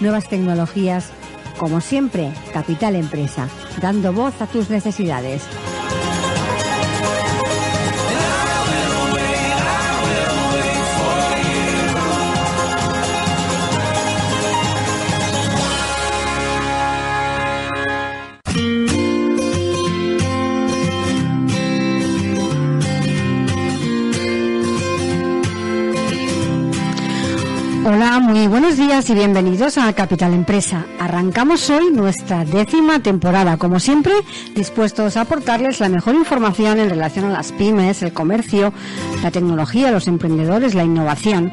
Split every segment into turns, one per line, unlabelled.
nuevas tecnologías. Como siempre, Capital Empresa, dando voz a tus necesidades. Buenos días y bienvenidos a Capital Empresa. Arrancamos hoy nuestra décima temporada, como siempre, dispuestos a aportarles la mejor información en relación a las pymes, el comercio, la tecnología, los emprendedores, la innovación.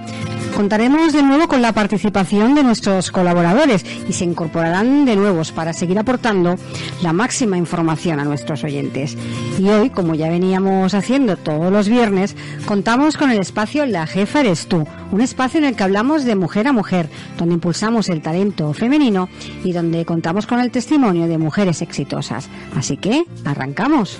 Contaremos de nuevo con la participación de nuestros colaboradores y se incorporarán de nuevos para seguir aportando la máxima información a nuestros oyentes. Y hoy, como ya veníamos haciendo todos los viernes, contamos con el espacio La Jefa Eres Tú, un espacio en el que hablamos de mujer a mujer, donde impulsamos el talento femenino y donde contamos con el testimonio de mujeres exitosas. Así que, arrancamos.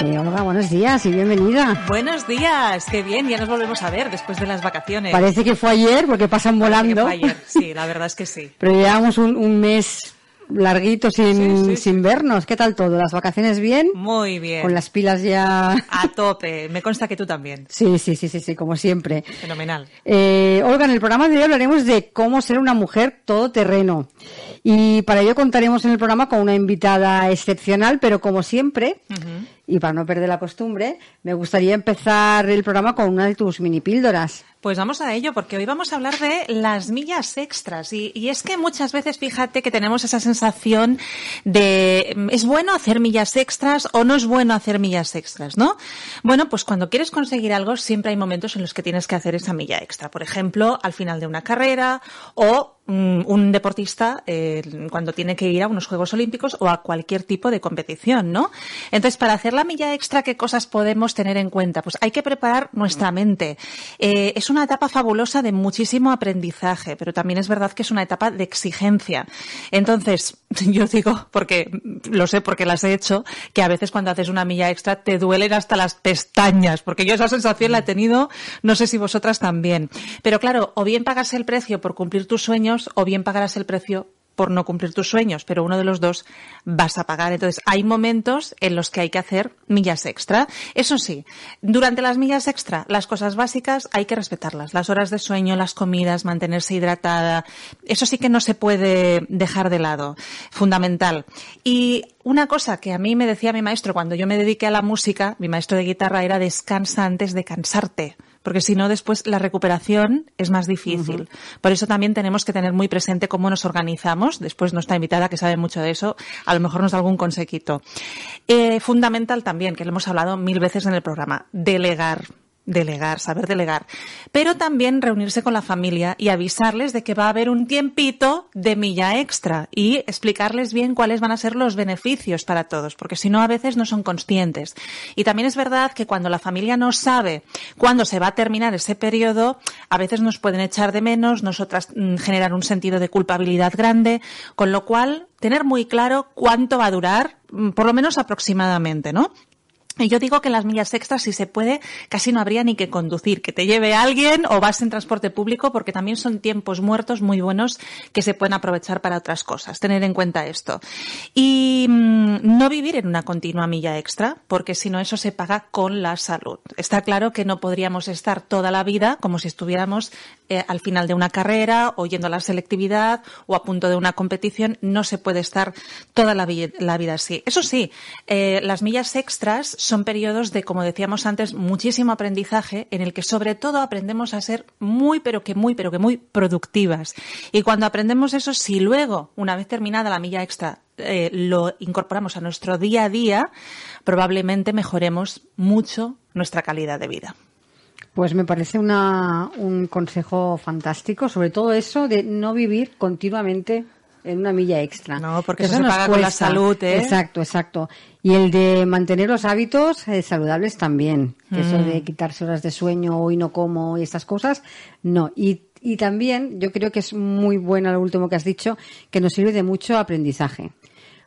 Eh, Olga, buenos días y bienvenida.
Buenos días, qué bien, ya nos volvemos a ver después de las vacaciones.
Parece que fue ayer porque pasan
Parece que
volando.
fue ayer, sí, la verdad es que sí.
Pero llevamos un, un mes larguito sin,
Sí, sí,
sin vernos. ¿Qué tal todo? ¿Las vacaciones bien?
Muy bien.
Con las pilas ya...
A tope, me consta que tú también.
Sí, sí, sí, sí, sí, como siempre.
Fenomenal.
Eh, Olga, en el programa de hoy hablaremos de cómo ser una mujer todoterreno. Y para ello contaremos en el programa con una invitada excepcional, pero como siempre, y para no perder la costumbre, me gustaría empezar el programa con una de tus mini píldoras.
Pues vamos a ello, porque hoy vamos a hablar de las millas extras. Y, y es que muchas veces, fíjate que tenemos esa sensación de, ¿es bueno hacer millas extras o no es bueno hacer millas extras, no? Bueno, pues cuando quieres conseguir algo, siempre hay momentos en los que tienes que hacer esa milla extra. Por ejemplo, al final de una carrera o mm, un deportista eh, cuando tiene que ir a unos Juegos Olímpicos o a cualquier tipo de competición, ¿no? Entonces, para hacer la milla extra, ¿qué cosas podemos tener en cuenta? Pues hay que preparar nuestra mente. Eh, es una etapa fabulosa de muchísimo aprendizaje, pero también es verdad que es una etapa de exigencia. Entonces, yo digo, porque lo sé porque las he hecho, que a veces cuando haces una milla extra te duelen hasta las pestañas, porque yo esa sensación la he tenido, no sé si vosotras también. Pero claro, o bien pagas el precio por cumplir tus sueños, o bien pagarás el precio por no cumplir tus sueños, pero uno de los dos vas a pagar. Entonces, hay momentos en los que hay que hacer millas extra. Eso sí, durante las millas extra, las cosas básicas hay que respetarlas. Las horas de sueño, las comidas, mantenerse hidratada. Eso sí que no se puede dejar de lado. Fundamental. Y una cosa que a mí me decía mi maestro cuando yo me dediqué a la música, mi maestro de guitarra, era descansa antes de cansarte. Porque si no, después la recuperación es más difícil. Por eso también tenemos que tener muy presente cómo nos organizamos. Después nuestra invitada, que sabe mucho de eso, a lo mejor nos da algún consejito. Eh, fundamental también, que lo hemos hablado mil veces en el programa, delegar. Delegar, saber delegar. Pero también reunirse con la familia y avisarles de que va a haber un tiempito de milla extra y explicarles bien cuáles van a ser los beneficios para todos, porque si no a veces no son conscientes. Y también es verdad que cuando la familia no sabe cuándo se va a terminar ese periodo, a veces nos pueden echar de menos, nosotras mm, generar un sentido de culpabilidad grande, con lo cual tener muy claro cuánto va a durar, mm, por lo menos aproximadamente, ¿no? Y yo digo que las millas extras, si se puede, casi no habría ni que conducir, que te lleve alguien o vas en transporte público, porque también son tiempos muertos muy buenos que se pueden aprovechar para otras cosas. Tener en cuenta esto. Y mm, no vivir en una continua milla extra, porque si no eso se paga con la salud. Está claro que no podríamos estar toda la vida como si estuviéramos eh, al final de una carrera o yendo a la selectividad o a punto de una competición. No se puede estar toda la, la vida así. Eso sí, eh, las millas extras son periodos de, como decíamos antes, muchísimo aprendizaje en el que sobre todo aprendemos a ser muy, pero que muy, pero que muy productivas. Y cuando aprendemos eso, si luego, una vez terminada la milla extra, eh, lo incorporamos a nuestro día a día, probablemente mejoremos mucho nuestra calidad de vida.
Pues me parece una, un consejo fantástico, sobre todo eso de no vivir continuamente en una milla extra.
No, porque eso, se paga con la salud, ¿eh?
Exacto, exacto. Y el de mantener los hábitos eh, saludables también. Eso de mm. quitarse horas de sueño, hoy no como y estas cosas, no. Y, y también yo creo que es muy bueno lo último que has dicho, que nos sirve de mucho aprendizaje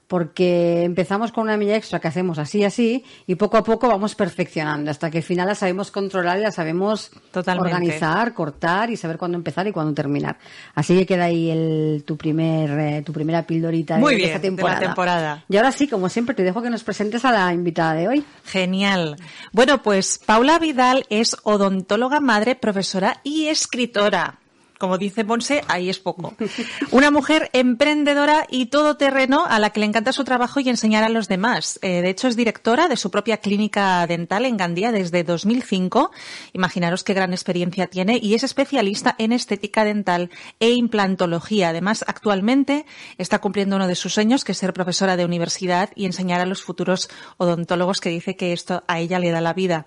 porque empezamos con una milla extra que hacemos así y así y poco a poco vamos perfeccionando hasta que al final la sabemos controlar y la sabemos organizar, cortar y saber cuándo empezar y cuándo terminar. Así que queda ahí el, tu primer eh, tu primera pildorita
de,
esta temporada.
temporada.
Y ahora sí, como siempre, te dejo que nos presentes a la invitada de hoy.
Genial. Bueno, pues Paula Vidal es odontóloga madre, profesora y escritora como dice Ponce, ahí es poco. Una mujer emprendedora y todoterreno a la que le encanta su trabajo y enseñar a los demás. Eh, de hecho, es directora de su propia clínica dental en Gandía desde 2005. Imaginaros qué gran experiencia tiene y es especialista en estética dental e implantología. Además, actualmente está cumpliendo uno de sus sueños, que es ser profesora de universidad y enseñar a los futuros odontólogos que dice que esto a ella le da la vida.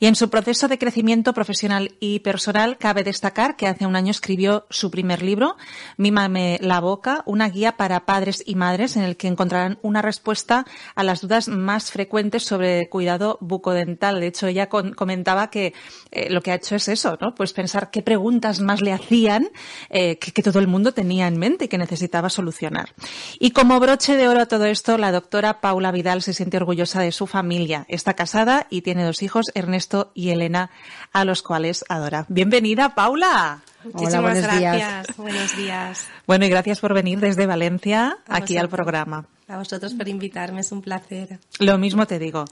Y en su proceso de crecimiento profesional y personal cabe destacar que hace un año escribió su primer libro, Mímame la boca, una guía para padres y madres en el que encontrarán una respuesta a las dudas más frecuentes sobre cuidado bucodental. De hecho, ella comentaba que eh, lo que ha hecho es eso, ¿no? Pues pensar qué preguntas más le hacían eh, que, que, todo el mundo tenía en mente y que necesitaba solucionar. Y como broche de oro a todo esto, la doctora Paula Vidal se siente orgullosa de su familia. Está casada y tiene dos hijos, Ernesto y Elena, a los cuales adora. Bienvenida, Paula.
Muchísimas gracias. Buenos días.
Bueno, y gracias por venir desde Valencia aquí al programa.
A vosotros por invitarme, es un placer.
Lo mismo te digo.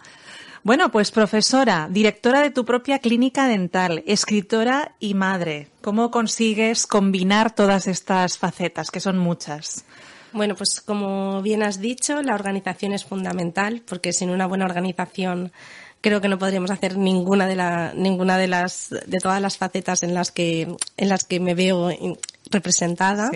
Bueno, pues profesora, directora de tu propia clínica dental, escritora y madre. ¿Cómo consigues combinar todas estas facetas, que son muchas?
Bueno, pues como bien has dicho, la organización es fundamental, porque sin una buena organización creo que no podríamos hacer ninguna de la, ninguna de las, de todas las facetas en las que, en las que me veo representada.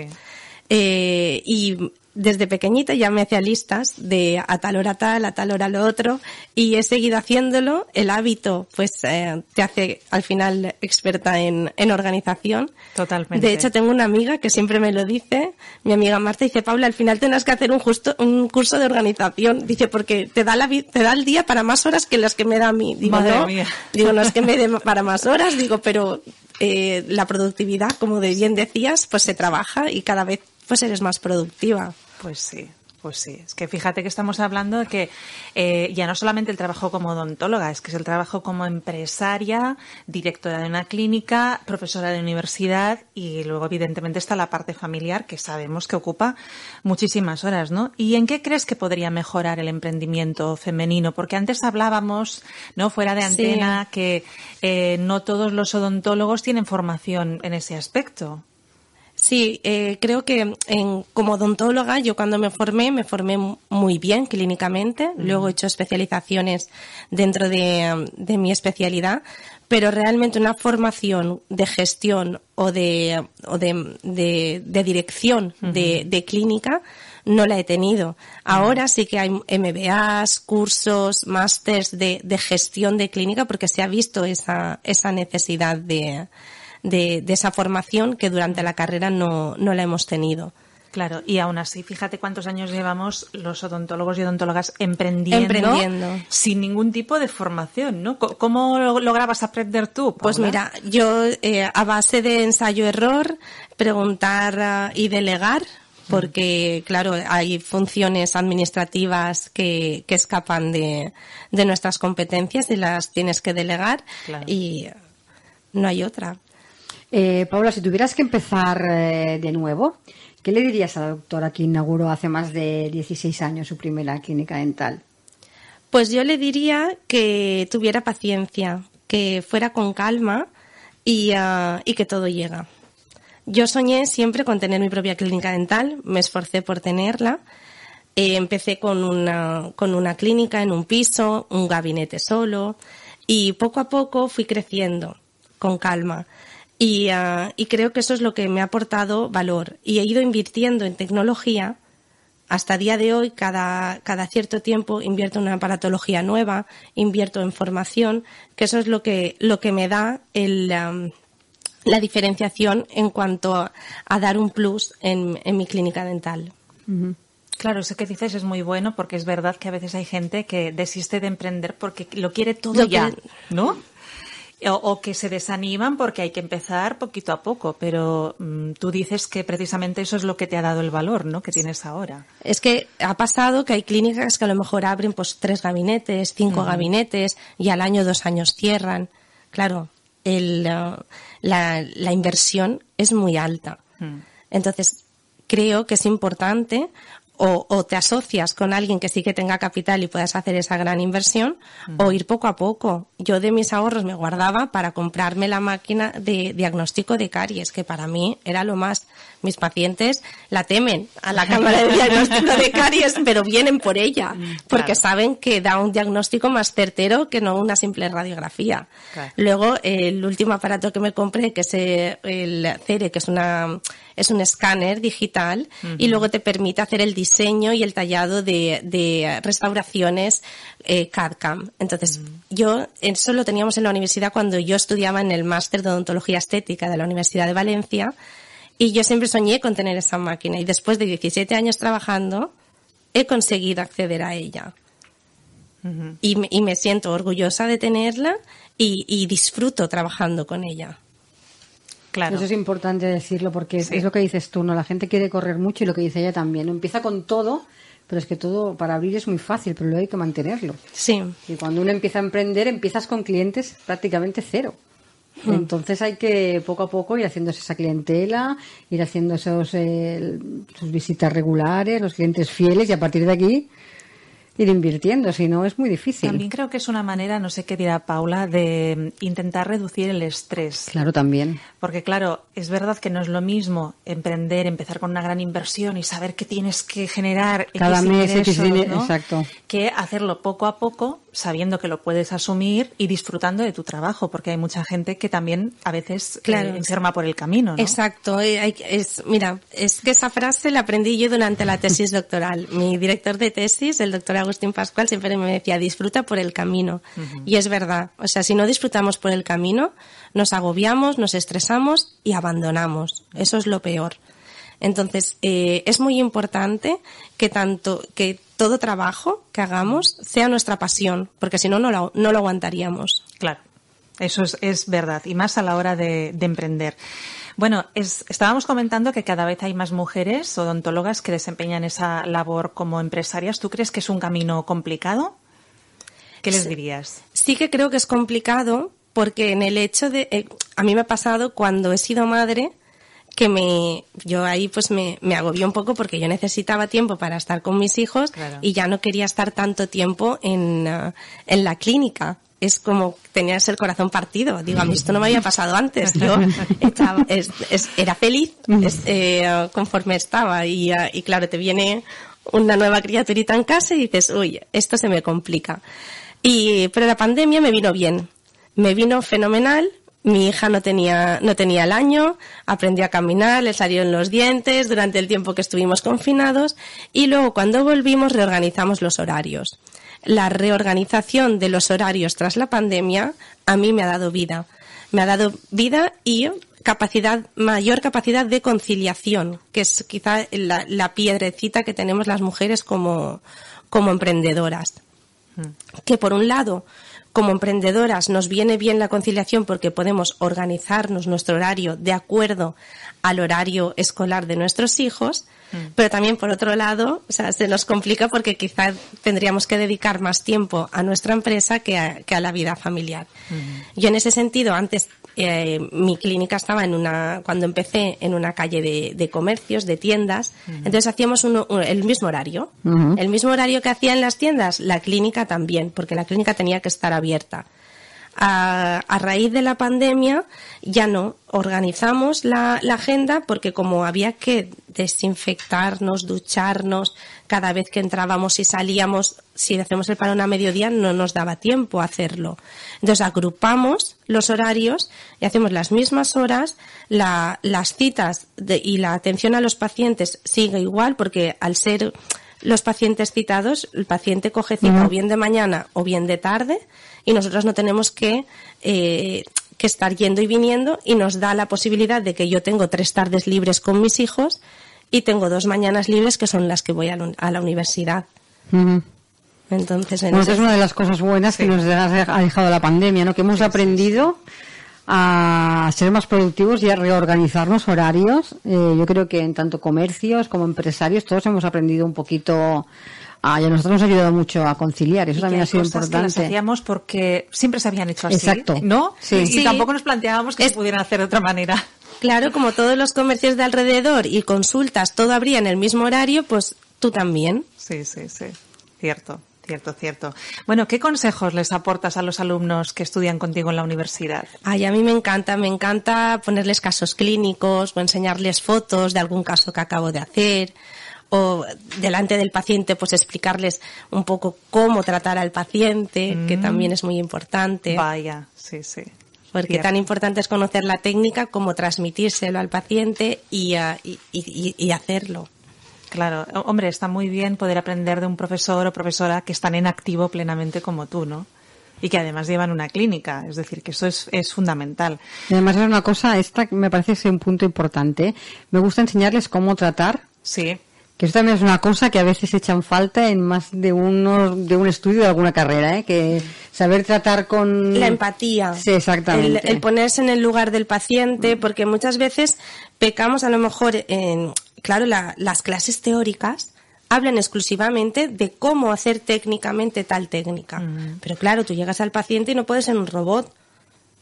Eh, y desde pequeñita ya me hacía listas de a tal hora tal, a tal hora lo otro, y he seguido haciéndolo. El hábito, pues, eh, te hace al final experta en, en organización.
Totalmente.
De hecho, tengo una amiga que siempre me lo dice, mi amiga Marta dice, Paula, al final tendrás que hacer un justo, un curso de organización. Dice, porque te da la, te da el día para más horas que las que me da a mí. Digo,
Madre
no,
mía.
digo, no es que me dé para más horas, digo, pero eh, la productividad, como de bien decías, pues se trabaja y cada vez pues eres más productiva.
Pues sí, pues sí, es que fíjate que estamos hablando de que eh, ya no solamente el trabajo como odontóloga, es que es el trabajo como empresaria, directora de una clínica, profesora de universidad y luego evidentemente está la parte familiar que sabemos que ocupa muchísimas horas, ¿no? ¿Y en qué crees que podría mejorar el emprendimiento femenino? Porque antes hablábamos, ¿no? Fuera de antena,
Sí.
que eh, no todos los odontólogos tienen formación en ese aspecto.
Sí, eh, creo que en, como odontóloga, yo cuando me formé, me formé muy bien clínicamente, luego he hecho especializaciones dentro de, de mi especialidad, pero realmente una formación de gestión o de, o de, de, de dirección de, de clínica no la he tenido. Ahora sí que hay MBAs, cursos, másters de, de gestión de clínica porque se ha visto esa, esa necesidad de, de, de esa formación que durante la carrera no, no la hemos tenido.
Claro, y aún así, fíjate cuántos años llevamos los odontólogos y odontólogas emprendiendo,
Emprendiendo.
sin ningún tipo de formación, ¿no? ¿Cómo lo- lograbas aprender tú?
Pues mira, yo eh, a base de ensayo-error, preguntar ah, y delegar, porque, claro, hay funciones administrativas que, que escapan de, de nuestras competencias y las tienes que delegar y no hay otra.
Eh, Paula, si tuvieras que empezar eh, de nuevo, ¿qué le dirías a la doctora que inauguró hace más de 16 años su primera clínica dental?
Pues yo le diría que tuviera paciencia, que fuera con calma y, y que todo llega. Yo soñé siempre con tener mi propia clínica dental, me esforcé por tenerla. Eh, empecé con una, con una clínica en un piso, un gabinete solo, y poco a poco fui creciendo con calma. Y, uh, y creo que eso es lo que me ha aportado valor. Y he ido invirtiendo en tecnología. Hasta día de hoy, cada, cada cierto tiempo invierto en una aparatología nueva, invierto en formación, que eso es lo que, lo que me da el, um, la diferenciación en cuanto a, a dar un plus en, en mi clínica dental.
Uh -huh. Claro, eso que dices es muy bueno porque es verdad que a veces hay gente que desiste de emprender porque lo quiere todo
Lo
ya,
que-
¿no? O, o que se desaniman porque hay que empezar poquito a poco, pero mm, tú dices que precisamente eso es lo que te ha dado el valor, ¿no? Que tienes ahora.
Es que ha pasado que hay clínicas que a lo mejor abren pues tres gabinetes, cinco gabinetes y al año, dos años cierran. Claro, el, uh, la, la inversión es muy alta.
Mm.
Entonces, creo que es importante o, o te asocias con alguien que sí que tenga capital y puedas hacer esa gran inversión o ir poco a poco. Yo de mis ahorros me guardaba para comprarme la máquina de diagnóstico de caries, que para mí era lo más. Mis pacientes la temen a la cámara de diagnóstico de caries, pero vienen por ella, porque
claro.
saben que da un diagnóstico más certero que no una simple radiografía.
Claro.
Luego, el último aparato que me compré, que es el CERE, que es una es un escáner digital y luego te permite hacer el diseño y el tallado de, de restauraciones eh, CAD-CAM. Entonces, yo eso lo teníamos en la universidad cuando yo estudiaba en el máster de odontología estética de la Universidad de Valencia y yo siempre soñé con tener esa máquina y después de 17 años trabajando he conseguido acceder a ella y, me- y me siento orgullosa de tenerla y, y disfruto trabajando con ella.
Claro.
Eso es importante decirlo porque
Sí.
es lo que dices tú, ¿no? La gente quiere correr mucho y lo que dice ella también. ¿no? Empieza con todo, pero es que todo para abrir es muy fácil, pero luego hay que mantenerlo.
Sí.
Y cuando uno empieza a emprender, empiezas con clientes prácticamente cero. Entonces hay que poco a poco ir haciéndose esa clientela, ir haciendo esos eh, sus visitas regulares, los clientes fieles y a partir de aquí ir invirtiendo, si no es muy difícil.
También creo que es una manera, no sé qué dirá Paula, de intentar reducir el estrés.
Claro, también.
Porque claro, es verdad que no es lo mismo emprender, empezar con una gran inversión y saber que tienes que generar
Cada
X
mes, X
ingresos,
dinero,
¿no?
exacto.
que hacerlo poco a poco, sabiendo que lo puedes asumir y disfrutando de tu trabajo, porque hay mucha gente que también a veces eh,
Claro.
enferma por el camino, ¿no?
Exacto. eh, es, mira, es que esa frase la aprendí yo durante la tesis doctoral. Mi director de tesis, el doctor Agustín Pascual, siempre me decía, disfruta por el camino. Y es verdad. O sea, si no disfrutamos por el camino, nos agobiamos, nos estresamos y abandonamos. Eso es lo peor. Entonces, eh, es muy importante que tanto, que todo trabajo que hagamos sea nuestra pasión, porque si no, no lo, no lo aguantaríamos.
Claro, eso es, es verdad, y más a la hora de, de emprender. Bueno, es- estábamos comentando que cada vez hay más mujeres odontólogas que desempeñan esa labor como empresarias. ¿Tú crees que es un camino complicado? ¿Qué les
Sí.
dirías?
Sí que creo que es complicado porque en el hecho de, eh, a mí me ha pasado cuando he sido madre que me, yo ahí pues me, me agobié un poco porque yo necesitaba tiempo para estar con mis hijos
Claro.
y ya no quería estar tanto tiempo en, ah, en la clínica. Es como tenías el corazón partido. Digo, a mí esto no me había pasado antes. Yo estaba- es- es- era feliz es- eh, conforme estaba y, ah, y claro, te viene una nueva criaturita en casa y dices, uy, esto se me complica. Y, pero la pandemia me vino bien. Me vino fenomenal. Mi hija no tenía, no tenía el año, aprendí a caminar, le salieron los dientes durante el tiempo que estuvimos confinados y luego cuando volvimos reorganizamos los horarios. La reorganización de los horarios tras la pandemia a mí me ha dado vida. Me ha dado vida y capacidad, mayor capacidad de conciliación, que es quizá la, la piedrecita que tenemos las mujeres como, como emprendedoras que por un lado, como emprendedoras nos viene bien la conciliación porque podemos organizarnos nuestro horario de acuerdo al horario escolar de nuestros hijos, mm. pero también por otro lado, o sea, se nos complica porque quizás tendríamos que dedicar más tiempo a nuestra empresa que a, la vida familiar. Mm. Yo en ese sentido, antes eh, mi clínica estaba en una, cuando empecé en una calle de, comercios, de tiendas, entonces hacíamos el mismo horario. El mismo horario que hacía en las tiendas, la clínica también, porque la clínica tenía que estar abierta. A, raíz de la pandemia ya no organizamos la, agenda porque como había que desinfectarnos, ducharnos cada vez que entrábamos y salíamos, si hacemos el parón a mediodía no nos daba tiempo a hacerlo. Entonces agrupamos los horarios y hacemos las mismas horas, las citas y la atención a los pacientes sigue igual porque al ser los pacientes citados, el paciente coge cita o bien de mañana o bien de tarde y nosotros no tenemos que, eh, que estar yendo y viniendo y nos da la posibilidad de que yo tengo tres tardes libres con mis hijos y tengo dos mañanas libres que son las que voy a, la universidad.
Entonces, bueno, es una de las cosas buenas que nos ha dejado la pandemia, ¿no? Que hemos aprendido a ser más productivos y a reorganizarnos horarios. Eh, yo creo que en tanto comercios como empresarios todos hemos aprendido un poquito a, y a nosotros nos ha ayudado mucho a conciliar. Eso también ha sido importante.
Que hacíamos porque siempre se habían hecho así. Exacto. ¿No? Sí. Y tampoco nos planteábamos que se pudieran hacer de otra manera.
Claro, como todos los comercios de alrededor y consultas, todo habría en el mismo horario, pues tú también.
Sí, sí, sí. Cierto. Cierto, cierto. Bueno, ¿qué consejos les aportas a los alumnos que estudian contigo en la universidad?
Ay, a mí me encanta, me encanta ponerles casos clínicos o enseñarles fotos de algún caso que acabo de hacer o delante del paciente pues explicarles un poco cómo tratar al paciente, que mm. también es muy importante.
Vaya, sí, sí.
Porque tan importante es conocer la técnica como transmitírselo al paciente y, y, y hacerlo.
Claro, hombre, está muy bien poder aprender de un profesor o profesora que están en activo plenamente como tú, ¿no? Y que además llevan una clínica, es decir, que eso es, es fundamental.
Y además es una cosa, esta me parece ser un punto importante. Me gusta enseñarles cómo tratar.
Sí.
Que eso también es una cosa que a veces echan falta en más de uno, de un estudio de alguna carrera, ¿eh? Que saber tratar con...
La empatía.
Sí, exactamente.
El, el ponerse en el lugar del paciente, porque muchas veces pecamos a lo mejor en, claro, las clases teóricas hablan exclusivamente de cómo hacer técnicamente tal técnica. Mm. Pero claro, tú llegas al paciente y no puedes ser un robot.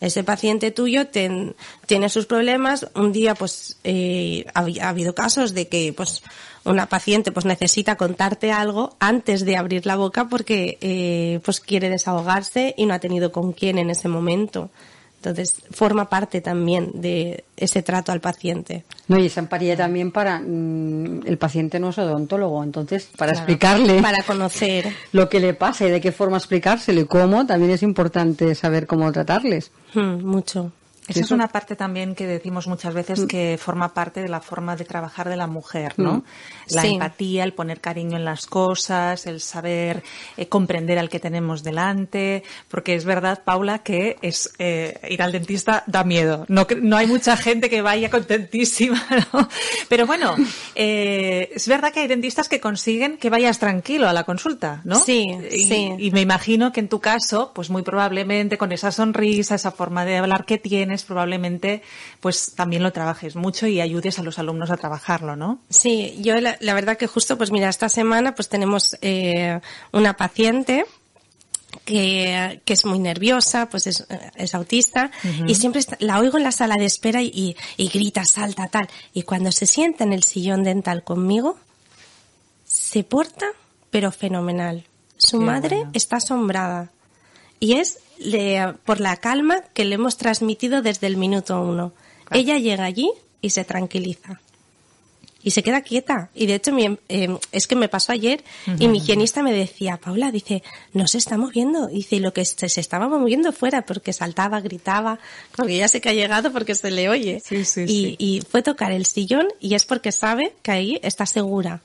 Ese paciente tuyo tiene sus problemas. Un día, pues, eh, ha, habido casos de que, pues, una paciente, pues, necesita contarte algo antes de abrir la boca porque, eh, pues, quiere desahogarse y no ha tenido con quién en ese momento. Entonces, forma parte también de ese trato al paciente.
No, y esa empatía también para mm, el paciente no es odontólogo, entonces, para explicarle.
Para conocer.
Lo que le pasa y de qué forma explicárselo y cómo, también es importante saber cómo tratarles.
Hmm, mucho.
Esa es una parte también que decimos muchas veces mm. que forma parte de la forma de trabajar de la mujer, ¿no? Mm. La empatía, el poner cariño en las cosas, el saber eh, comprender al que tenemos delante, porque es verdad, Paula, que es eh, ir al dentista da miedo. No, no hay mucha gente que vaya contentísima, ¿no? Pero bueno, eh, es verdad que hay dentistas que consiguen que vayas tranquilo a la consulta, ¿no?
Sí,
y,
sí.
Y me imagino que en tu caso, pues muy probablemente con esa sonrisa, esa forma de hablar que tienes, probablemente pues también lo trabajes mucho y ayudes a los alumnos a trabajarlo, ¿no?
Sí, yo la, verdad que justo pues mira, esta semana pues tenemos eh, una paciente que, es muy nerviosa, pues es, es autista, y siempre la oigo en la sala de espera y, grita, salta, tal. Y cuando se sienta en el sillón dental conmigo, se porta, pero fenomenal. Su madre está asombrada. Y es por la calma que le hemos transmitido desde el minuto uno. Ella llega allí y se tranquiliza. Y se queda quieta. Y de hecho, em, es que me pasó ayer y mi higienista me decía, Paula, dice, no se está moviendo. Dice, y lo que se, estaba moviendo fuera porque saltaba, gritaba, porque ya sé que ha llegado porque se le oye. y, y fue tocar el sillón y es porque sabe que ahí está segura.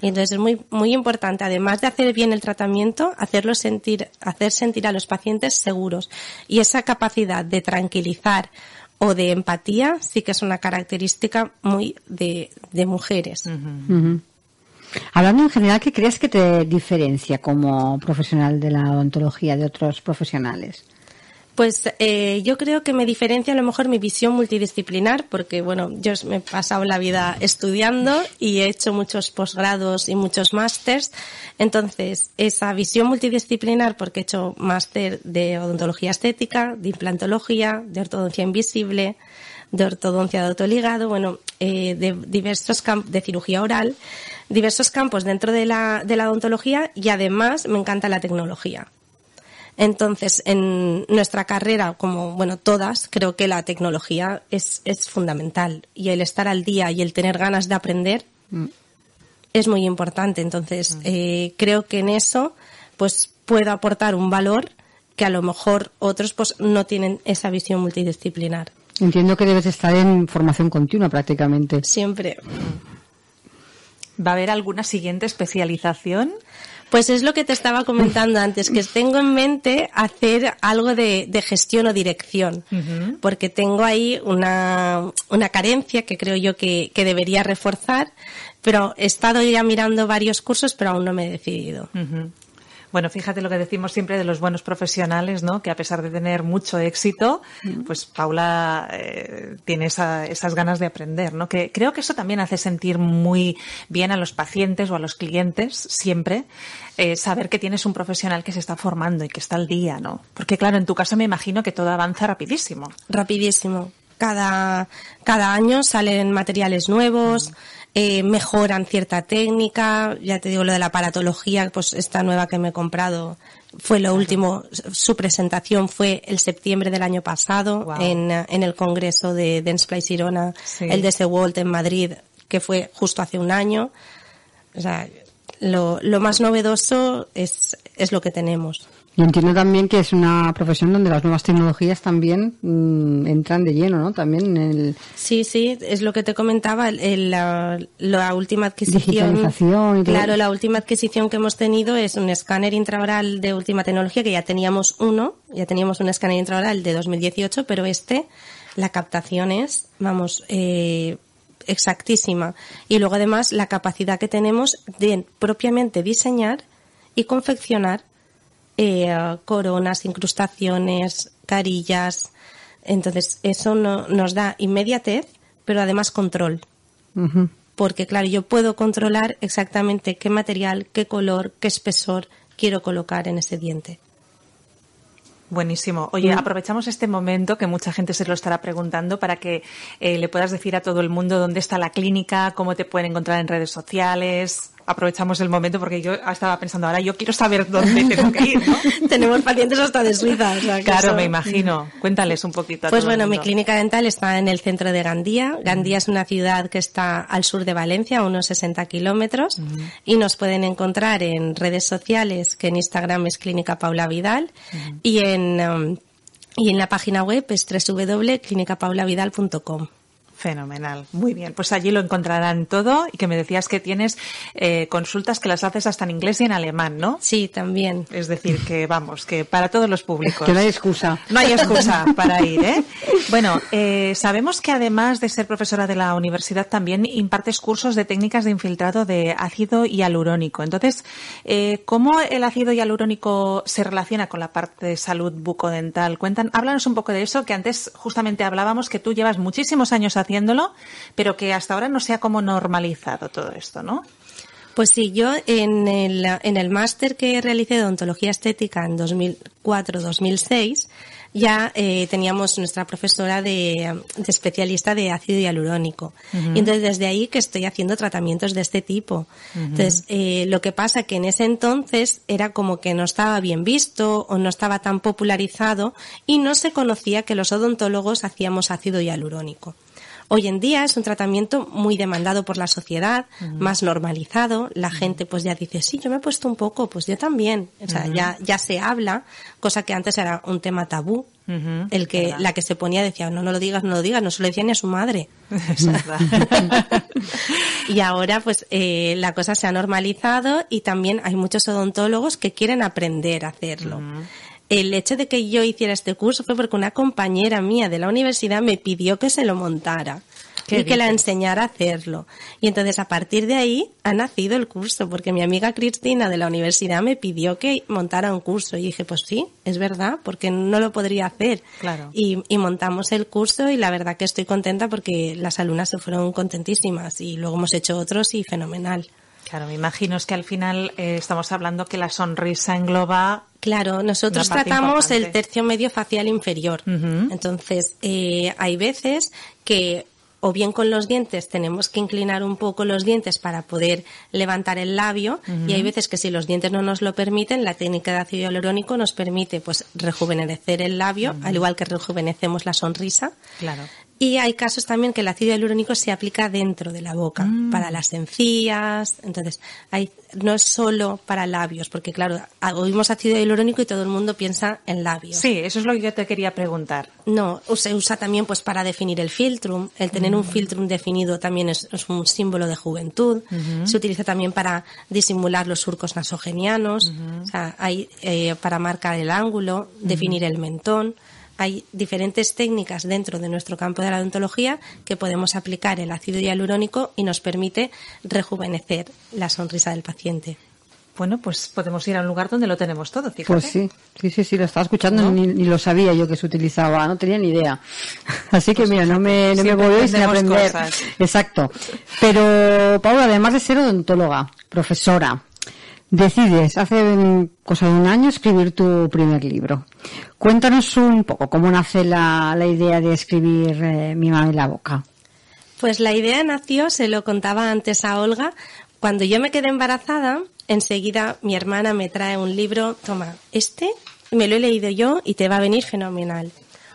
Y entonces es muy, muy importante, además de hacer bien el tratamiento, hacerlo sentir, hacer sentir a los pacientes seguros. Y esa capacidad de tranquilizar o de empatía sí que es una característica muy de, de mujeres.
Hablando en general, ¿qué crees que te diferencia como profesional de la odontología de otros profesionales?
Pues eh, yo creo que me diferencia a lo mejor mi visión multidisciplinar, porque bueno, yo me he pasado la vida estudiando y he hecho muchos posgrados y muchos másters. Entonces, esa visión multidisciplinar, porque he hecho máster de odontología estética, de implantología, de ortodoncia invisible, de ortodoncia de autoligado, bueno, eh, de diversos campos de cirugía oral, diversos campos dentro de la, de la odontología y además me encanta la tecnología. Entonces, en nuestra carrera, como bueno, todas, creo que la tecnología es, es fundamental y el estar al día y el tener ganas de aprender mm. es muy importante. Entonces, mm. eh, creo que en eso, pues puedo aportar un valor que a lo mejor otros pues no tienen esa visión multidisciplinar.
Entiendo que debes estar en formación continua prácticamente.
Siempre.
¿Va a haber alguna siguiente especialización?
Pues es lo que te estaba comentando antes, que tengo en mente hacer algo de, gestión o dirección, porque tengo ahí una, una carencia que creo yo que, debería reforzar, pero he estado ya mirando varios cursos, pero aún no me he decidido.
Bueno, fíjate lo que decimos siempre de los buenos profesionales, ¿no? Que a pesar de tener mucho éxito, pues Paula eh, tiene esas ganas de aprender, ¿no? Que creo que eso también hace sentir muy bien a los pacientes o a los clientes siempre eh, saber que tienes un profesional que se está formando y que está al día, ¿no? Porque claro, en tu caso me imagino que todo avanza rapidísimo.
Rapidísimo. Cada, cada año salen materiales nuevos eh, mejoran cierta técnica, ya te digo lo de la aparatología, pues esta nueva que me he comprado fue lo último, su presentación fue el septiembre del año pasado en, en, el congreso de Densplay Irona, el de World en Madrid, que fue justo hace un año. O sea, lo, lo más novedoso es, es lo que tenemos.
Y entiendo también que es una profesión donde las nuevas tecnologías también mm, entran de lleno, ¿no? También en el...
Sí, sí, es lo que te comentaba, el, la, la, última adquisición...
Digitalización
Claro, la última adquisición que hemos tenido es un escáner intraoral de última tecnología, que ya teníamos uno, ya teníamos un escáner intraoral de 2018, pero este, la captación es, vamos, eh, exactísima. Y luego además la capacidad que tenemos de propiamente diseñar y confeccionar eh, coronas, incrustaciones, carillas. Entonces, eso no, nos da inmediatez, pero además control. Porque, claro, yo puedo controlar exactamente qué material, qué color, qué espesor quiero colocar en ese diente.
Buenísimo. Oye, mm. aprovechamos este momento que mucha gente se lo estará preguntando para que eh, le puedas decir a todo el mundo dónde está la clínica, cómo te pueden encontrar en redes sociales aprovechamos el momento porque yo estaba pensando, ahora yo quiero saber dónde tengo que ir, ¿no?
Tenemos pacientes hasta de Suiza.
claro, me imagino. Cuéntales un poquito.
pues bueno, mi clínica dental está en el centro de Gandía. Gandía es una ciudad que está al sur de Valencia, a unos 60 kilómetros, y nos pueden encontrar en redes sociales, que en Instagram es Clínica Paula Vidal, y en... Um, y en la página web es www.clinicapaullavidal.com.
Fenomenal, muy bien. Pues allí lo encontrarán todo y que me decías que tienes eh, consultas que las haces hasta en inglés y en alemán, ¿no?
Sí, también.
Es decir, que vamos, que para todos los públicos.
Que no hay excusa.
No hay excusa para ir, ¿eh? Bueno, eh, sabemos que además de ser profesora de la universidad también impartes cursos de técnicas de infiltrado de ácido hialurónico. Entonces, eh, ¿cómo el ácido hialurónico se relaciona con la parte de salud bucodental? Cuentan, háblanos un poco de eso, que antes justamente hablábamos que tú llevas muchísimos años haciendo haciéndolo, pero que hasta ahora no se ha como normalizado todo esto, ¿no?
Pues sí, yo en el, en el máster que realicé de odontología estética en 2004-2006 ya eh, teníamos nuestra profesora de, especialista de ácido hialurónico. Y entonces desde ahí que estoy haciendo tratamientos de este tipo. Entonces, eh, lo que pasa que en ese entonces era como que no estaba bien visto o no estaba tan popularizado y no se conocía que los odontólogos hacíamos ácido hialurónico. Hoy en día es un tratamiento muy demandado por la sociedad, más normalizado. La gente pues ya dice, sí, yo me he puesto un poco, pues yo también. O sea, ya, ya se habla, cosa que antes era un tema tabú. El que, la que se ponía decía, no, no lo digas, no lo digas, no se lo decía ni a su madre. y ahora pues eh, la cosa se ha normalizado y también hay muchos odontólogos que quieren aprender a hacerlo el hecho de que yo hiciera este curso fue porque una compañera mía de la universidad me pidió que se lo montara. y que la enseñara a hacerlo. Y entonces a partir de ahí ha nacido el curso, porque mi amiga Cristina de la universidad me pidió que montara un curso y dije, pues sí, es verdad, porque no lo podría hacer.
Claro.
Y, y montamos el curso y la verdad que estoy contenta porque las alumnas se fueron contentísimas y luego hemos hecho otros y fenomenal.
Claro, me imagino es que al final eh, estamos hablando que la sonrisa engloba.
Claro, nosotros tratamos el tercio medio facial inferior. Entonces, eh, hay veces que o bien con los dientes tenemos que inclinar un poco los dientes para poder levantar el labio y hay veces que si los dientes no nos lo permiten, la técnica de ácido hialurónico nos permite pues rejuvenecer el labio, al igual que rejuvenecemos la sonrisa.
Claro.
Y hay casos también que el ácido hialurónico se aplica dentro de la boca, para las encías. Entonces, hay, no es solo para labios, porque claro, oímos ácido hialurónico y todo el mundo piensa en labios.
Sí, eso es lo que yo te quería preguntar.
No, se usa también pues para definir el filtrum. El tener un filtrum definido también es, es un símbolo de juventud. Se utiliza también para disimular los surcos nasogenianos. O sea, hay eh, para marcar el ángulo, definir el mentón. Hay diferentes técnicas dentro de nuestro campo de la odontología que podemos aplicar el ácido hialurónico y nos permite rejuvenecer la sonrisa del paciente.
Bueno, pues podemos ir a un lugar donde lo tenemos todo, fíjate.
Pues sí, sí, sí, sí, lo estaba escuchando, ni, ni lo sabía yo que se utilizaba, no tenía ni idea. Así que mira, no me, no me voy sin
aprendemos
aprender.
cosas.
Exacto. Pero, Paula, además de ser odontóloga, profesora, decides hace cosa de un año escribir tu primer libro. Cuéntanos un poco cómo nace la, la idea de escribir eh, Mi mamá en la boca.
Pues la idea nació, se lo contaba antes a Olga, cuando yo me quedé embarazada, enseguida mi hermana me trae un libro, toma, este me lo he leído yo y te va a venir fenomenal.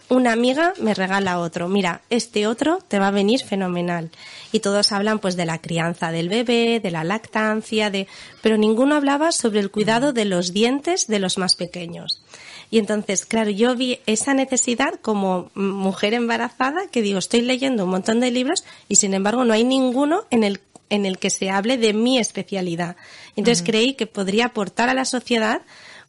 Una amiga me regala otro, mira, este otro te va a venir fenomenal. Y todos hablan pues de la crianza del bebé, de la lactancia, de, pero ninguno hablaba sobre el cuidado de los dientes de los más pequeños. Y entonces, claro, yo vi esa necesidad como mujer embarazada que digo, estoy leyendo un montón de libros y sin embargo no hay ninguno en el en el que se hable de mi especialidad. Entonces creí que podría aportar a la sociedad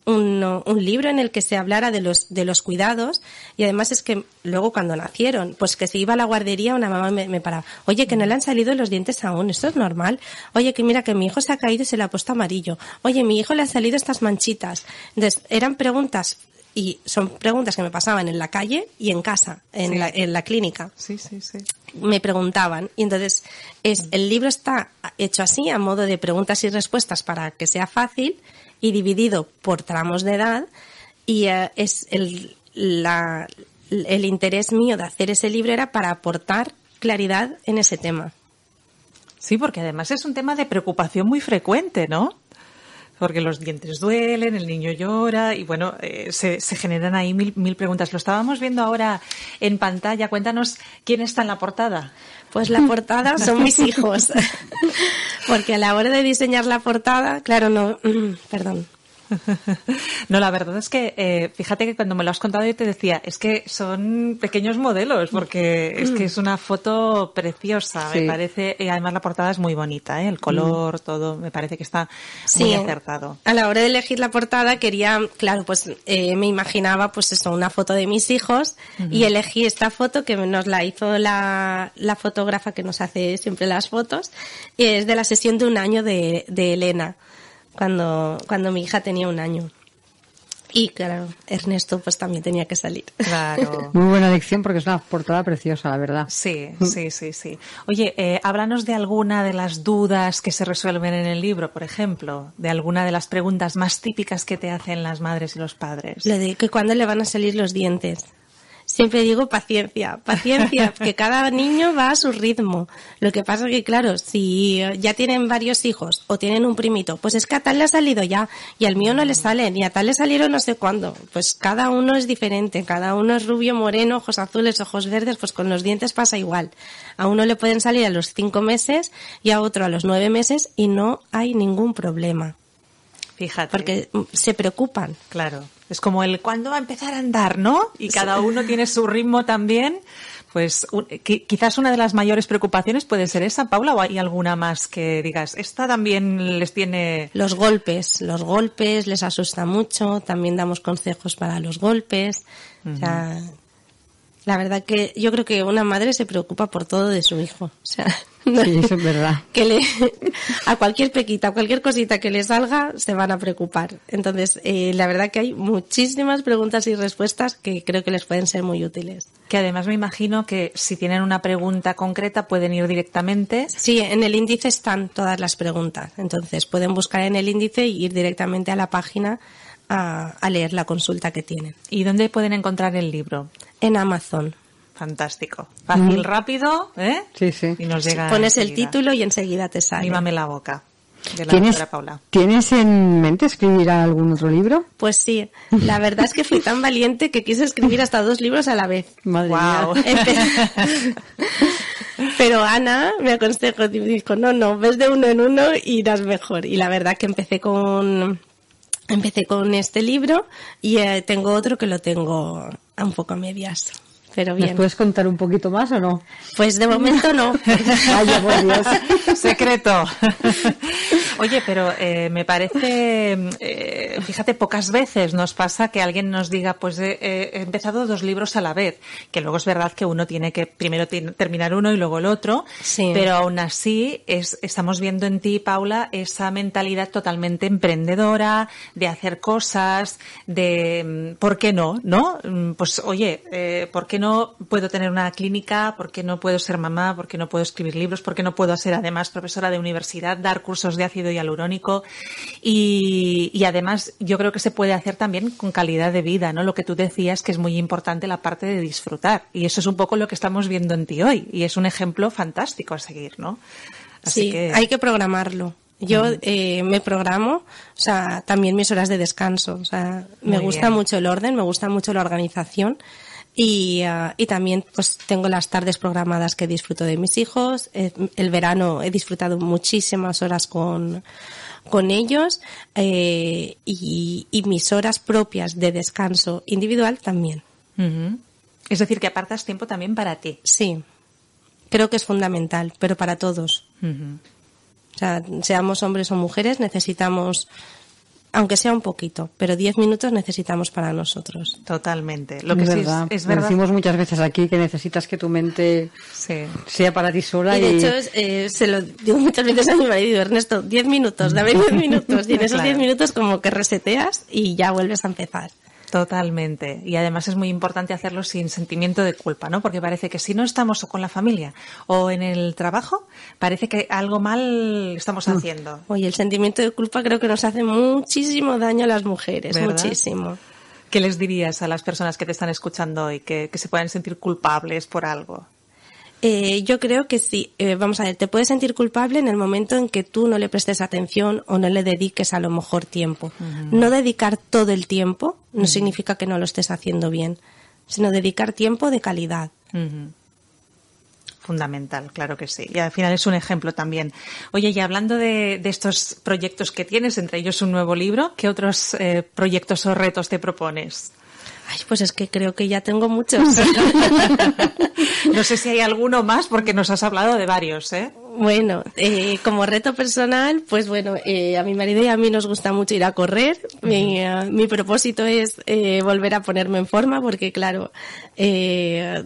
un, un, libro en el que se hablara de los, de los cuidados y además es que luego cuando nacieron, pues que se iba a la guardería, una mamá me, me paraba, oye, que no le han salido los dientes aún, esto es normal, oye, que mira que mi hijo se ha caído y se le ha puesto amarillo, oye, mi hijo le han salido estas manchitas. Entonces, eran preguntas y son preguntas que me pasaban en la calle y en casa, en,
Sí.
la, en la clínica
Sí, sí, sí.
me preguntaban y entonces es el libro está hecho así a modo de preguntas y respuestas para que sea fácil y dividido por tramos de edad y eh, es el la, el interés mío de hacer ese libro era para aportar claridad en ese tema.
Sí, porque además es un tema de preocupación muy frecuente, ¿no? Porque los dientes duelen, el niño llora y bueno, eh, se, se generan ahí mil, mil preguntas. Lo estábamos viendo ahora en pantalla. Cuéntanos quién está en la portada.
Pues la portada son mis hijos. Porque a la hora de diseñar la portada, claro, no, perdón.
No, la verdad es que eh, fíjate que cuando me lo has contado yo te decía, es que son pequeños modelos, porque es que es una foto preciosa,
Sí.
me parece, y además la portada es muy bonita, ¿eh? el color, todo, me parece que está
Sí,
muy acertado.
A la hora de elegir la portada quería, claro, pues eh, me imaginaba pues eso, una foto de mis hijos y elegí esta foto que nos la hizo la, la fotógrafa que nos hace siempre las fotos y es de la sesión de un año de, de Elena, cuando, cuando mi hija tenía un año. Y claro, Ernesto pues también tenía que salir.
Claro.
Muy buena elección porque es una portada preciosa, la verdad.
Sí, sí, sí, sí. Oye, eh, háblanos de alguna de las dudas que se resuelven en el libro, por ejemplo, de alguna de las preguntas más típicas que te hacen las madres y los padres.
Lo de que cuándo le van a salir los dientes. Siempre digo paciencia, paciencia, que cada niño va a su ritmo. Lo que pasa es que, claro, si ya tienen varios hijos o tienen un primito, pues es que a tal le ha salido ya y al mío no le salen y a tal le salieron no sé cuándo. Pues cada uno es diferente, cada uno es rubio, moreno, ojos azules, ojos verdes, pues con los dientes pasa igual. A uno le pueden salir a los cinco meses y a otro a los nueve meses y no hay ningún problema.
Fíjate.
Porque mm, se preocupan.
Claro. Es como el cuándo va a empezar a andar, ¿no? Y cada uno tiene su ritmo también. Pues un- quizás una de las mayores preocupaciones puede ser esa, Paula, o hay alguna más que digas, esta también les tiene.
Los golpes, los golpes les asusta mucho, también damos consejos para los golpes. O sea, La verdad que yo creo que una madre se preocupa por todo de su hijo. O sea,
Sí, eso es verdad.
que le, a cualquier pequita, a cualquier cosita que le salga, se van a preocupar. Entonces, eh, la verdad que hay muchísimas preguntas y respuestas que creo que les pueden ser muy útiles.
Que además me imagino que si tienen una pregunta concreta pueden ir directamente.
Sí, en el índice están todas las preguntas. Entonces, pueden buscar en el índice y ir directamente a la página a, a leer la consulta que tienen.
¿Y dónde pueden encontrar el libro?
En Amazon.
Fantástico. Fácil, rápido, ¿eh?
Sí, sí.
Y nos llega.
pones el título y enseguida te sale.
Mímame la boca. De la
¿Tienes,
Paula.
¿Tienes en mente escribir algún otro libro?
Pues sí, la verdad es que fui tan valiente que quise escribir hasta dos libros a la vez.
Madre
Guau.
mía.
Pero Ana me aconsejó y me dijo, no, no, ves de uno en uno y irás mejor. Y la verdad que empecé con, empecé con este libro y eh, tengo otro que lo tengo un poco a medias. Pero
¿Nos
bien.
puedes contar un poquito más o no?
Pues de momento no.
Vaya, por Dios.
Secreto. Oye, pero eh, me parece, eh, fíjate, pocas veces nos pasa que alguien nos diga, pues eh, eh, he empezado dos libros a la vez, que luego es verdad que uno tiene que primero terminar uno y luego el otro,
Sí.
pero aún así es, estamos viendo en ti, Paula, esa mentalidad totalmente emprendedora, de hacer cosas, de, mm, ¿por qué no? ¿No? Mm, Pues oye, eh, ¿por qué no puedo tener una clínica? ¿Por qué no puedo ser mamá? ¿Por qué no puedo escribir libros? ¿Por qué no puedo ser además profesora de universidad, dar cursos de ácido hialurónico? Y, y además yo creo que se puede hacer también con calidad de vida, ¿no? Lo que tú decías que es muy importante la parte de disfrutar. Y eso es un poco lo que estamos viendo en ti hoy. Y es un ejemplo fantástico a seguir, ¿no? Así
sí,
que...
hay que programarlo. Yo eh, me programo, o sea, también mis horas de descanso. O sea, me
Muy
gusta
bien.
mucho el orden, me gusta mucho la organización y, ah, y también pues tengo las tardes programadas que disfruto de mis hijos. Eh, el verano he disfrutado muchísimas horas con, con ellos eh, y, y mis horas propias de descanso individual también.
Ujú. Es decir, que apartas tiempo también para ti.
Sí, creo que es fundamental, pero para todos.
Ujú.
O sea, seamos hombres o mujeres, necesitamos, aunque sea un poquito, pero 10 minutos necesitamos para nosotros.
Totalmente. Lo que
es
sí
verdad.
es, es
Lo
verdad.
decimos muchas veces aquí que necesitas que tu mente
Sí.
sea para ti sola
Y
y,
de hecho, es- eh, se lo digo muchas veces a mi marido, Ernesto, 10 minutos, dame 10 minutos. Y en esos
Claro.
10 minutos como que reseteas y ya vuelves a empezar.
Totalmente. Y además es muy importante hacerlo sin sentimiento de culpa, ¿no? Porque parece que si no estamos o con la familia o en el trabajo, parece que algo mal estamos haciendo.
Oye, el sentimiento de culpa creo que nos hace muchísimo daño a las mujeres,
¿Verdad?
muchísimo.
¿Qué les dirías a las personas que te están escuchando hoy que, que se puedan sentir culpables por algo?
Eh, yo creo que sí. Eh, vamos a ver, te puedes sentir culpable en el momento en que tú no le prestes atención o no le dediques a lo mejor tiempo. No dedicar todo el tiempo no significa que no lo estés haciendo bien, sino dedicar tiempo de calidad.
Fundamental, claro que sí. Y al final es un ejemplo también. Oye, y hablando de, de estos proyectos que tienes, entre ellos un nuevo libro, ¿qué otros eh, proyectos o retos te propones?
Ay, pues es que creo que ya tengo muchos.
No sé si hay alguno más porque nos has hablado de varios, ¿eh?
Bueno, eh, como reto personal, pues bueno, eh, a mi marido y a mí nos gusta mucho ir a correr. Mi, eh, mi propósito es eh, volver a ponerme en forma porque, claro, eh,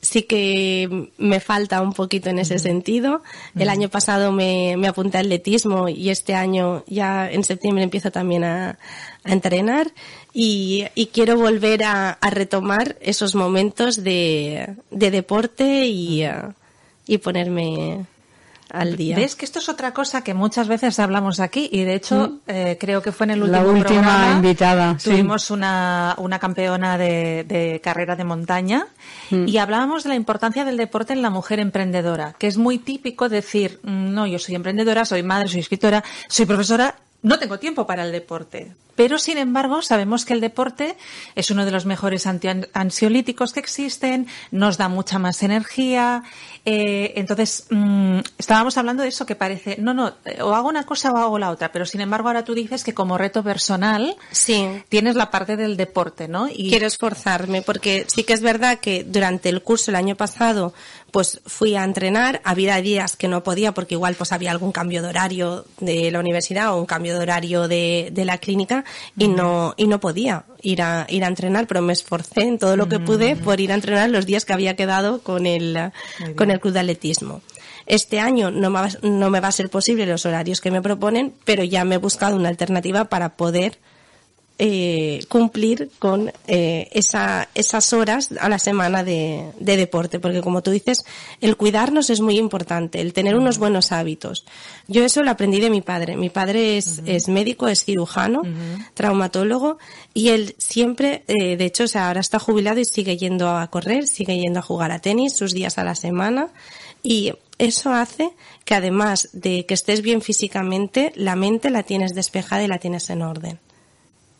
sí que me falta un poquito en ese sentido. El año pasado me, me apunté al atletismo y este año ya en septiembre empiezo también a, a entrenar y, y quiero volver a, a retomar esos momentos de, de deporte y, eh, y ponerme al día.
¿Ves que esto es otra cosa que muchas veces hablamos aquí? Y de hecho, eh, creo que fue en el
La
último
última
programa.
invitada, sí.
Tuvimos una, una campeona de, de carrera de montaña
Mm.
y hablábamos de la importancia del deporte en la mujer emprendedora, que es muy típico decir, "Mm, no, yo soy emprendedora, soy madre, soy escritora, soy profesora, no tengo tiempo para el deporte. Pero, sin embargo, sabemos que el deporte es uno de los mejores anti-ansiolíticos que existen, nos da mucha más energía. eh, entonces, mm, estábamos hablando de eso que parece, no, no, eh, o hago una cosa o hago la otra. Pero, sin embargo, ahora tú dices que como reto personal
Sí.
tienes la parte del deporte, ¿no? Y
Quiero esforzarme porque sí que es verdad que durante el curso el año pasado pues fui a entrenar, había días que no podía porque igual pues había algún cambio de horario de la universidad o un cambio de horario de, de la clínica y no, y no podía ir a, ir a entrenar, pero me esforcé en todo lo que pude por ir a entrenar los días que había quedado con el, con el club de atletismo. Este año no me, va, no me va a ser posible los horarios que me proponen, pero ya me he buscado una alternativa para poder eh, cumplir con eh, esa, esas horas a la semana de, de, deporte, porque como tú dices, el cuidarnos es muy importante, el tener unos buenos hábitos. Yo eso lo aprendí de mi padre. Mi padre es, es médico, es cirujano, traumatólogo, y él siempre, eh, de hecho, o sea, ahora está jubilado y sigue yendo a correr, sigue yendo a jugar a tenis sus días a la semana, y eso hace que además de que estés bien físicamente, la mente la tienes despejada y la tienes en orden.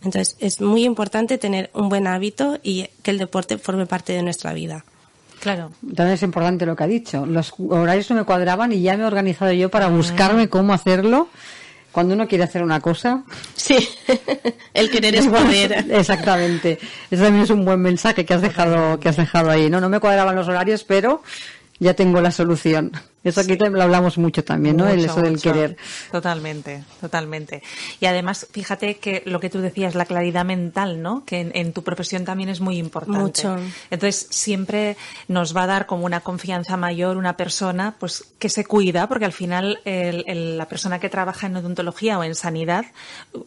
Entonces, es muy importante tener un buen hábito y que el deporte forme parte de nuestra vida.
Claro.
Entonces es importante lo que ha dicho. Los horarios no me cuadraban y ya me he organizado yo para buscarme cómo hacerlo. Cuando uno quiere hacer una cosa.
Sí, el querer es poder.
Exactamente. Eso también es un buen mensaje que has dejado, que has dejado ahí. No, no me cuadraban los horarios, pero ya tengo la solución. Eso aquí lo hablamos mucho también, ¿no?
Mucho,
el eso del
mucho.
querer.
Totalmente, totalmente. Y además, fíjate que lo que tú decías, la claridad mental, ¿no? Que en, en tu profesión también es muy importante.
Mucho.
Entonces, siempre nos va a dar como una confianza mayor una persona, pues, que se cuida, porque al final el, el, la persona que trabaja en odontología o en sanidad,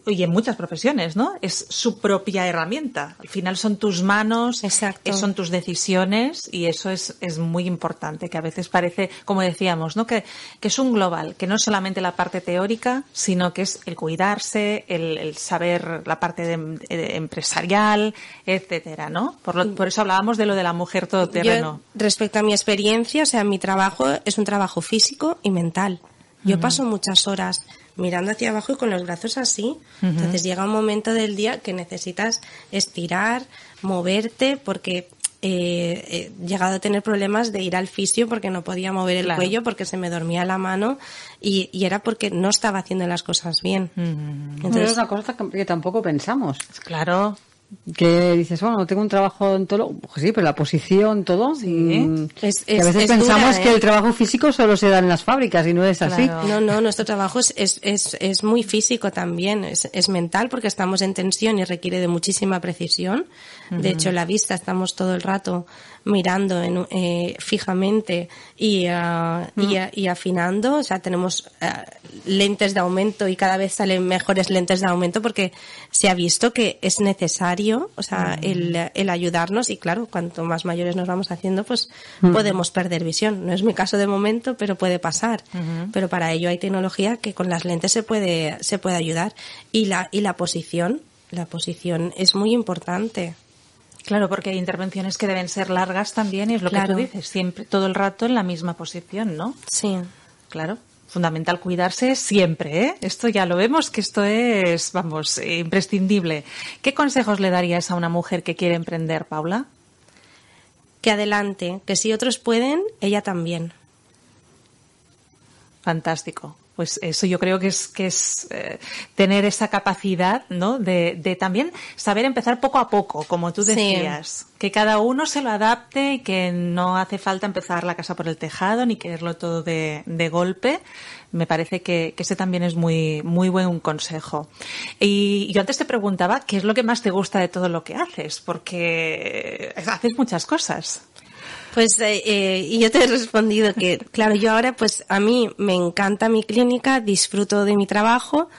y en muchas profesiones, ¿no? Es su propia herramienta. Al final son tus manos,
Exacto.
son tus decisiones, y eso es, es muy importante, que a veces parece, como decía, ¿no? Que, que, es un global, que no es solamente la parte teórica, sino que es el cuidarse, el, el saber la parte de, de empresarial, etcétera, ¿no? Por, lo, por, eso hablábamos de lo de la mujer todoterreno.
Yo, respecto a mi experiencia, o sea, mi trabajo es un trabajo físico y mental. Yo uh -huh. paso muchas horas mirando hacia abajo y con los brazos así. Uh -huh. Entonces llega un momento del día que necesitas estirar, moverte, porque eh, he llegado a tener problemas de ir al fisio porque no podía mover el
Claro.
cuello porque se me dormía la mano y, y era porque no estaba haciendo las cosas bien.
Entonces, es una cosa que, que tampoco pensamos.
Claro,
Que dices, bueno, tengo un trabajo en todo, pues sí, pero la posición, todo. mm,
Es-
que a
es-
veces
es
pensamos
dura,
que
¿eh?
el trabajo físico solo se da en las fábricas y no es así.
Claro.
No, no, nuestro trabajo es, es, es, es muy físico también, es, es mental porque estamos en tensión y requiere de muchísima precisión. De hecho, la vista estamos todo el rato mirando en, eh, fijamente y, ah, y, ah, y afinando. O sea, tenemos ah, lentes de aumento y cada vez salen mejores lentes de aumento porque se ha visto que es necesario, o sea, el, el ayudarnos y claro, cuanto más mayores nos vamos haciendo, pues podemos perder visión. No es mi caso de momento, pero puede pasar. Pero para ello hay tecnología que con las lentes se puede, se puede ayudar. Y la, y la posición, la posición es muy importante.
Claro, porque hay intervenciones que deben ser largas también y es lo
Claro.
que tú dices, siempre, todo el rato en la misma posición, ¿no?
Sí.
Claro. Fundamental cuidarse siempre, ¿eh? Esto ya lo vemos que esto es, vamos, eh, imprescindible. ¿Qué consejos le darías a una mujer que quiere emprender, Paula?
Que adelante, que si otros pueden, ella también.
Fantástico. Pues eso yo creo que es que es eh, tener esa capacidad, ¿no? De, de, también saber empezar poco a poco, como tú
Sí.
decías, que cada uno se lo adapte y que no hace falta empezar la casa por el tejado ni quererlo todo de, de golpe. Me parece que, que, ese también es muy muy buen consejo. Y yo antes te preguntaba qué es lo que más te gusta de todo lo que haces, porque haces muchas cosas.
Pues eh, eh, y yo te he respondido que, claro, yo ahora pues a mí me encanta mi clínica, disfruto de mi trabajo,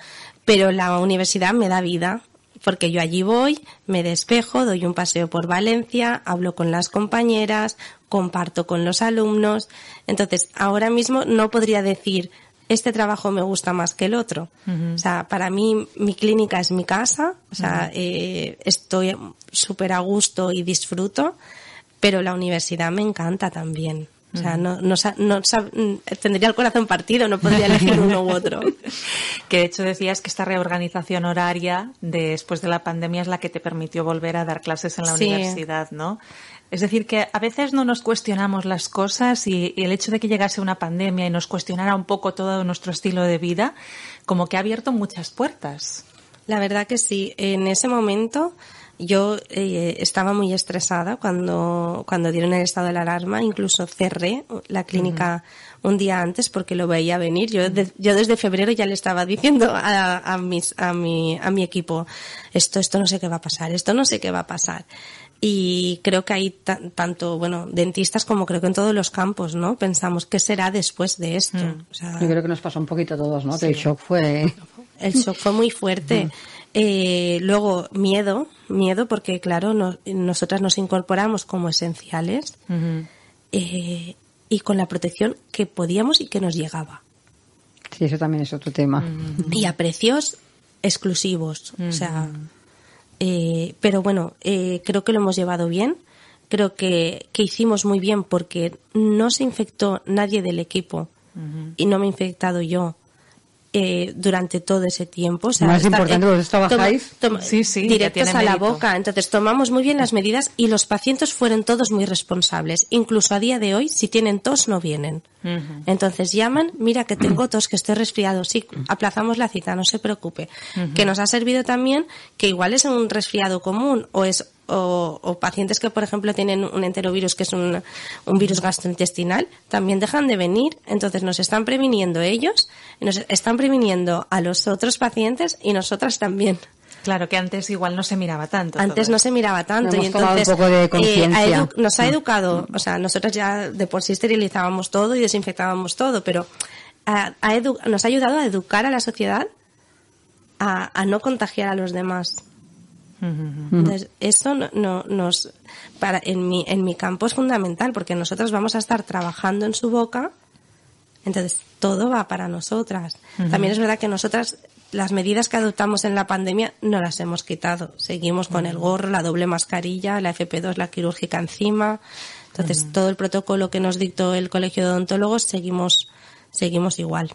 pero la universidad me da vida, porque yo allí voy, me despejo, doy un paseo por Valencia, hablo con las compañeras, comparto con los alumnos. Entonces, ahora mismo no podría decir, este trabajo me gusta más que el otro. Uh -huh. O sea, para mí mi clínica es mi casa, o sea, uh -huh. eh, estoy súper a gusto y disfruto pero la universidad me encanta también. O sea, no, no, no, tendría el corazón partido, no podría elegir uno u otro.
que de hecho decías que esta reorganización horaria después de la pandemia es la que te permitió volver a dar clases en la sí. universidad, ¿no? Es decir, que a veces no nos cuestionamos las cosas y, y, el hecho de que llegase una pandemia y nos cuestionara un poco todo nuestro estilo de vida, como que ha abierto muchas puertas.
La verdad que sí. En ese momento yo eh, estaba muy estresada cuando, cuando dieron el estado de la alarma, incluso cerré la clínica un día antes porque lo veía venir. Yo, yo desde febrero ya le estaba diciendo a, a, mis, a, mi, a mi equipo, esto, esto no sé qué va a pasar, esto no sé qué va a pasar. Y creo que hay tanto, bueno, dentistas como creo que en todos los campos, ¿no? Pensamos, ¿qué será después de esto?
Mm. O sea, Yo creo que nos pasó un poquito a todos, ¿no? Que el shock fue...
El shock fue muy fuerte. Mm. Eh, luego, miedo, miedo porque, claro, no, nosotras nos incorporamos como esenciales eh, y con la protección que podíamos y que nos llegaba.
Sí, eso también es otro tema.
Y a precios exclusivos. O sea, eh, pero bueno, eh, creo que lo hemos llevado bien. Creo que, que, hicimos muy bien porque no se infectó nadie del equipo y no me he infectado yo. Eh, durante todo ese tiempo. O
sea, Más importante, vosotros trabajáis
sí, sí, directos a la boca. Entonces tomamos muy bien las medidas y los pacientes fueron todos muy responsables. Incluso a día de hoy, si tienen tos, no vienen. Entonces llaman, mira que tengo tos, que estoy resfriado. Sí, aplazamos la cita, no se preocupe. Que nos ha servido también que igual es un resfriado común o es o, pacientes que, por ejemplo, tienen un enterovirus que es un, un, virus gastrointestinal, también dejan de venir. Entonces nos están previniendo ellos, nos están previniendo a los otros pacientes y nosotras también.
Claro, que antes igual no se miraba tanto.
Antes no se miraba tanto
y
entonces
un poco de
eh, nos ha educado, o sea, nosotros ya de por sí esterilizábamos todo y desinfectábamos todo, pero nos ha ayudado a educar a la sociedad a, a no contagiar a los demás. Entonces, eso no, nos, para, en mi, en mi campo es fundamental porque nosotros vamos a estar trabajando en su boca, entonces todo va para nosotras. También es verdad que nosotras las medidas que adoptamos en la pandemia no las hemos quitado. Seguimos con el gorro, la doble mascarilla, la FP2, la quirúrgica encima. Entonces, todo el protocolo que nos dictó el Colegio de Odontólogos seguimos, seguimos igual.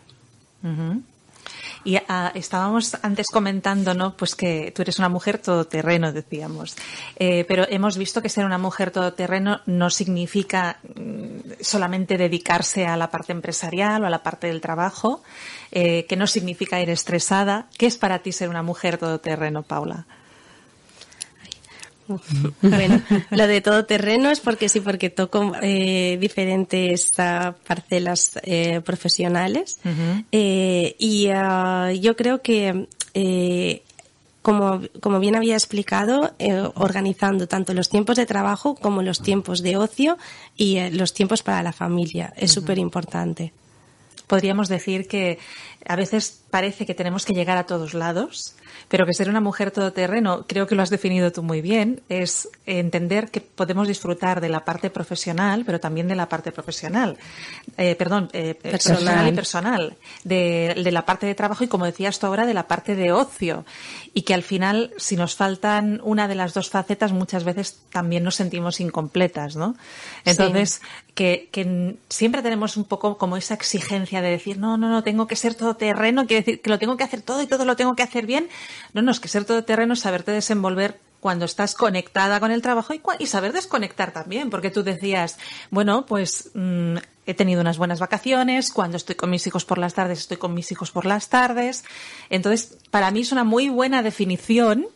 Y ah, estábamos antes comentando, ¿no? Pues que tú eres una mujer todoterreno, decíamos. Eh, pero hemos visto que ser una mujer todoterreno no significa mm, solamente dedicarse a la parte empresarial o a la parte del trabajo, eh, que no significa ir estresada. ¿Qué es para ti ser una mujer todoterreno, Paula?
Bueno, lo de todo terreno es porque sí, porque toco eh, diferentes uh, parcelas eh, profesionales eh, y uh, yo creo que como, como bien había explicado, eh, organizando tanto los tiempos de trabajo como los tiempos de ocio y eh, los tiempos para la familia. Es súper importante.
Podríamos decir que a veces parece que tenemos que llegar a todos lados pero que ser una mujer todoterreno, creo que lo has definido tú muy bien, es entender que podemos disfrutar de la parte profesional, pero también de la parte profesional. Eh, perdón, eh, personal. y personal. De, de, la parte de trabajo y, como decías tú ahora, de la parte de ocio. Y que al final, si nos faltan una de las dos facetas, muchas veces también nos sentimos incompletas, ¿no? Entonces, que, que siempre tenemos un poco como esa exigencia de decir, no, no, no, tengo que ser todoterreno, quiere decir que lo tengo que hacer todo y todo lo tengo que hacer bien, no, no, es que ser todoterreno es saberte desenvolver cuando estás conectada con el trabajo y, saber desconectar también, porque tú decías, bueno, pues mm, he tenido unas buenas vacaciones, cuando estoy con mis hijos por las tardes, estoy con mis hijos por las tardes. Entonces, para mí es una muy buena definición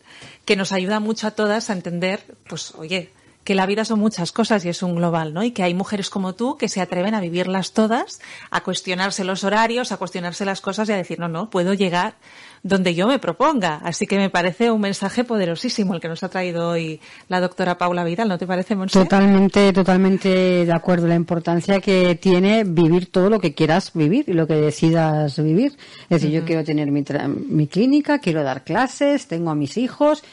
que nos ayuda mucho a todas a entender, pues, oye, que la vida son muchas cosas y es un global, ¿no? Y que hay mujeres como tú que se atreven a vivirlas todas, a cuestionarse los horarios, a cuestionarse las cosas y a decir, no, no, puedo llegar donde yo me proponga. Así que me parece un mensaje poderosísimo el que nos ha traído hoy la doctora Paula Vidal, ¿no te parece, Monse?
Totalmente, totalmente de acuerdo. La importancia que tiene vivir todo lo que quieras vivir y lo que decidas vivir. Es decir, yo quiero tener mi, mi clínica, quiero dar clases, tengo a mis hijos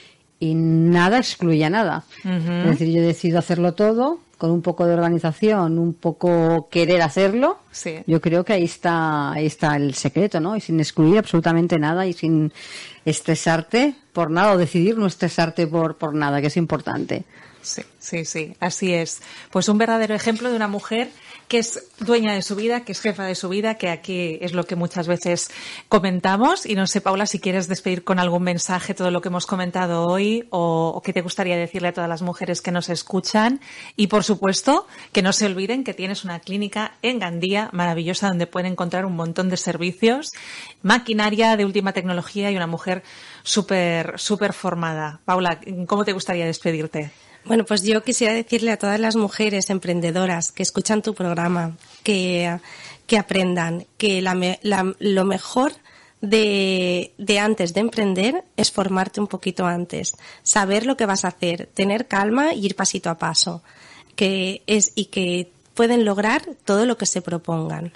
y nada excluye a nada. Es decir, yo decido hacerlo todo con un poco de organización, un poco querer hacerlo. Yo creo que ahí está, ahí está el secreto, ¿no? Y sin excluir absolutamente nada y sin estresarte por nada o decidir no estresarte por, por nada, que es importante.
Sí, sí, sí, así es. Pues un verdadero ejemplo de una mujer que es dueña de su vida, que es jefa de su vida, que aquí es lo que muchas veces comentamos. Y no sé, Paula, si quieres despedir con algún mensaje todo lo que hemos comentado hoy o, qué te gustaría decirle a todas las mujeres que nos escuchan. Y por supuesto, que no se olviden que tienes una clínica en Gandía maravillosa donde pueden encontrar un montón de servicios, maquinaria de última tecnología y una mujer súper, súper formada. Paula, ¿cómo te gustaría despedirte?
Bueno, pues yo quisiera decirle a todas las mujeres emprendedoras que escuchan tu programa que, que aprendan que lo mejor de, de, antes de emprender es formarte un poquito antes, saber lo que vas a hacer, tener calma y ir pasito a paso, que es y que pueden lograr todo lo que se propongan.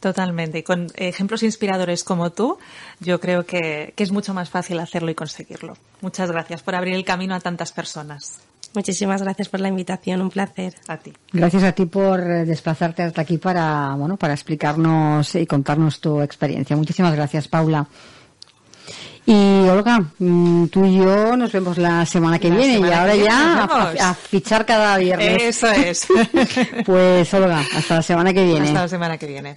Totalmente. Y con ejemplos inspiradores como tú, yo creo que, que es mucho más fácil hacerlo y conseguirlo. Muchas gracias por abrir el camino a tantas personas.
Muchísimas gracias por la invitación, un placer.
A ti.
Gracias a ti por eh, desplazarte hasta aquí para, bueno, para explicarnos y contarnos tu experiencia. Muchísimas gracias, Paula. Y Olga, mm, tú y yo nos vemos la semana que viene y ahora ya a, fichar cada viernes.
Eso es.
pues Olga, hasta la semana que viene.
Hasta la semana que viene.